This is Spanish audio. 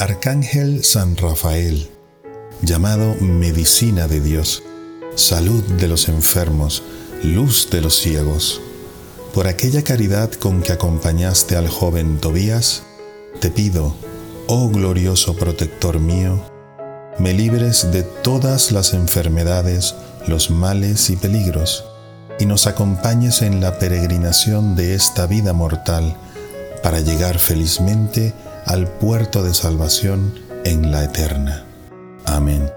Arcángel San Rafael, llamado Medicina de Dios, Salud de los enfermos, Luz de los ciegos, por aquella caridad con que acompañaste al joven Tobías, te pido, oh glorioso protector mío, me libres de todas las enfermedades, los males y peligros, y nos acompañes en la peregrinación de esta vida mortal para llegar felizmente al puerto de salvación en la eterna. Amén.